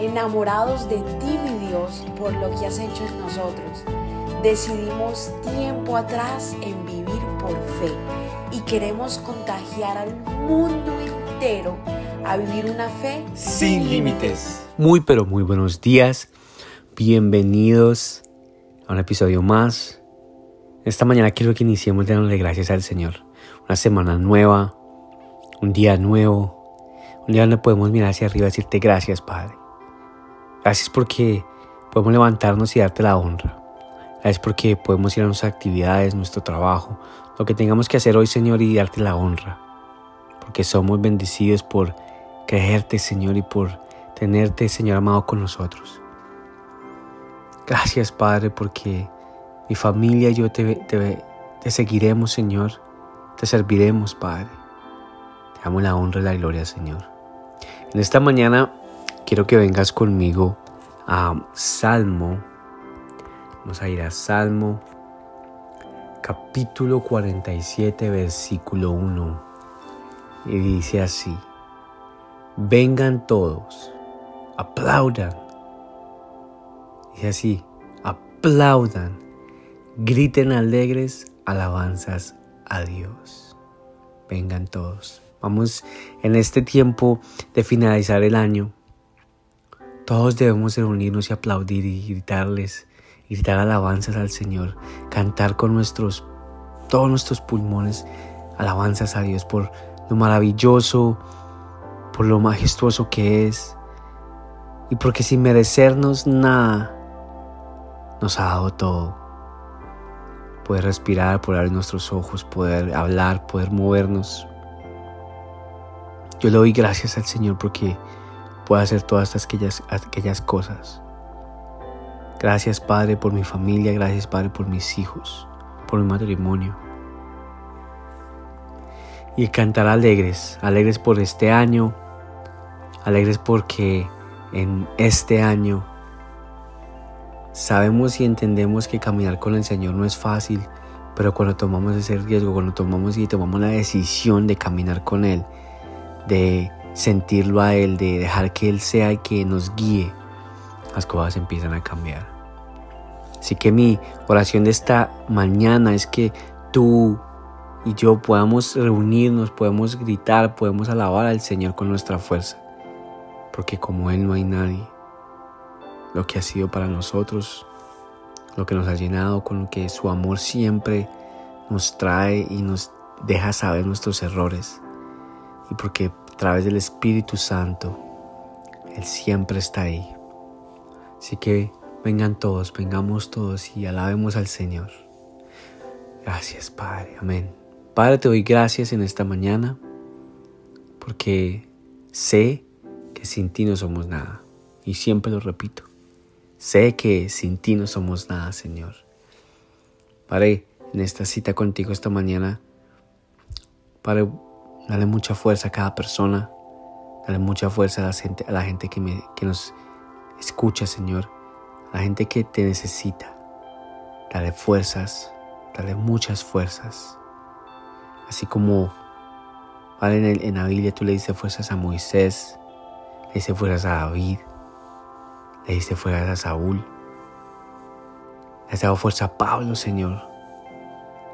enamorados de ti, mi Dios, por lo que has hecho en nosotros. Decidimos tiempo atrás en vivir por fe y queremos contagiar al mundo entero a vivir una fe sin límites. Muy pero muy buenos días. Bienvenidos a un episodio más. Esta mañana quiero que iniciemos dándole gracias al Señor. Una semana nueva, un día nuevo, un día donde podemos mirar hacia arriba y decirte gracias, Padre. Gracias porque podemos levantarnos y darte la honra. Gracias porque podemos ir a nuestras actividades, nuestro trabajo, lo que tengamos que hacer hoy, Señor, y darte la honra. Porque somos bendecidos por creerte, Señor, y por tenerte, Señor amado, con nosotros. Gracias, Padre, porque mi familia y yo te, te seguiremos, Señor. Te serviremos, Padre. Te damos la honra y la gloria, Señor. En esta mañana quiero que vengas conmigo a Salmo. Vamos a ir a Salmo capítulo 47 versículo 1. Y dice así, vengan todos, aplaudan. Dice así, aplaudan, griten alegres alabanzas a Dios. Vengan todos. Vamos en este tiempo de finalizar el año todos debemos reunirnos y aplaudir y gritarles, gritar alabanzas al Señor, cantar con nuestros, todos nuestros pulmones alabanzas a Dios por lo maravilloso, por lo majestuoso que es y porque sin merecernos nada nos ha dado todo. Poder respirar, poder abrir nuestros ojos, poder hablar, poder movernos. Yo le doy gracias al Señor porque pueda hacer todas aquellas, aquellas cosas. Gracias Padre por mi familia, gracias Padre por mis hijos, por mi matrimonio. Y cantar alegres, alegres por este año, alegres porque en este año sabemos y entendemos que caminar con el Señor no es fácil, pero cuando tomamos ese riesgo, cuando tomamos y tomamos la decisión de caminar con Él, de sentirlo a Él, de dejar que Él sea el que nos guíe, las cosas empiezan a cambiar. Así que mi oración de esta mañana es que tú y yo podamos reunirnos, podemos gritar, podemos alabar al Señor con nuestra fuerza. Porque como Él no hay nadie. Lo que ha sido para nosotros, lo que nos ha llenado, con lo que su amor siempre nos trae y nos deja saber nuestros errores. Y porque a través del Espíritu Santo. Él siempre está ahí. Así que vengan todos, vengamos todos y alabemos al Señor. Gracias, Padre. Amén. Padre, te doy gracias en esta mañana porque sé que sin ti no somos nada. Y siempre lo repito. Sé que sin ti no somos nada, Señor. Padre, en esta cita contigo esta mañana, Padre, Dale mucha fuerza a cada persona. Dale mucha fuerza a la gente, a la gente que, me, que nos escucha, Señor. A la gente que te necesita. Dale fuerzas. Dale muchas fuerzas. Así como en, el, en la Biblia tú le dices fuerzas a Moisés. Le dices fuerzas a David. Le dices fuerzas a Saúl. Le has dado fuerza a Pablo, Señor.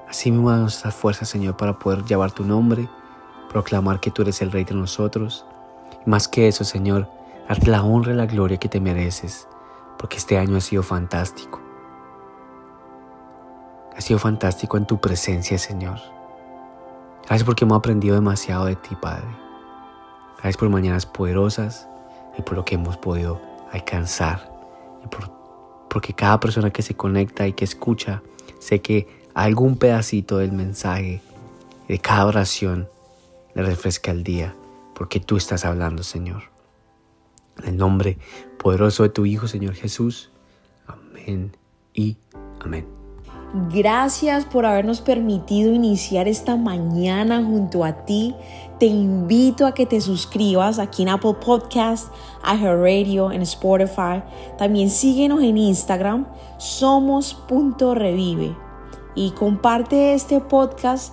Así mismo danos esta fuerza, Señor, para poder llevar tu nombre proclamar que tú eres el Rey de nosotros. Y más que eso, Señor, darte la honra y la gloria que te mereces, porque este año ha sido fantástico. Ha sido fantástico en tu presencia, Señor. Gracias porque hemos aprendido demasiado de ti, Padre. Gracias por mañanas poderosas y por lo que hemos podido alcanzar. Y por, porque cada persona que se conecta y que escucha, sé que algún pedacito del mensaje, de cada oración, le refresca el día, porque tú estás hablando, Señor. En el nombre poderoso de tu Hijo, Señor Jesús. Amén y amén. Gracias por habernos permitido iniciar esta mañana junto a ti. Te invito a que te suscribas aquí en Apple Podcast, Radio, en Spotify. También síguenos en Instagram, somos.revive. Y comparte este podcast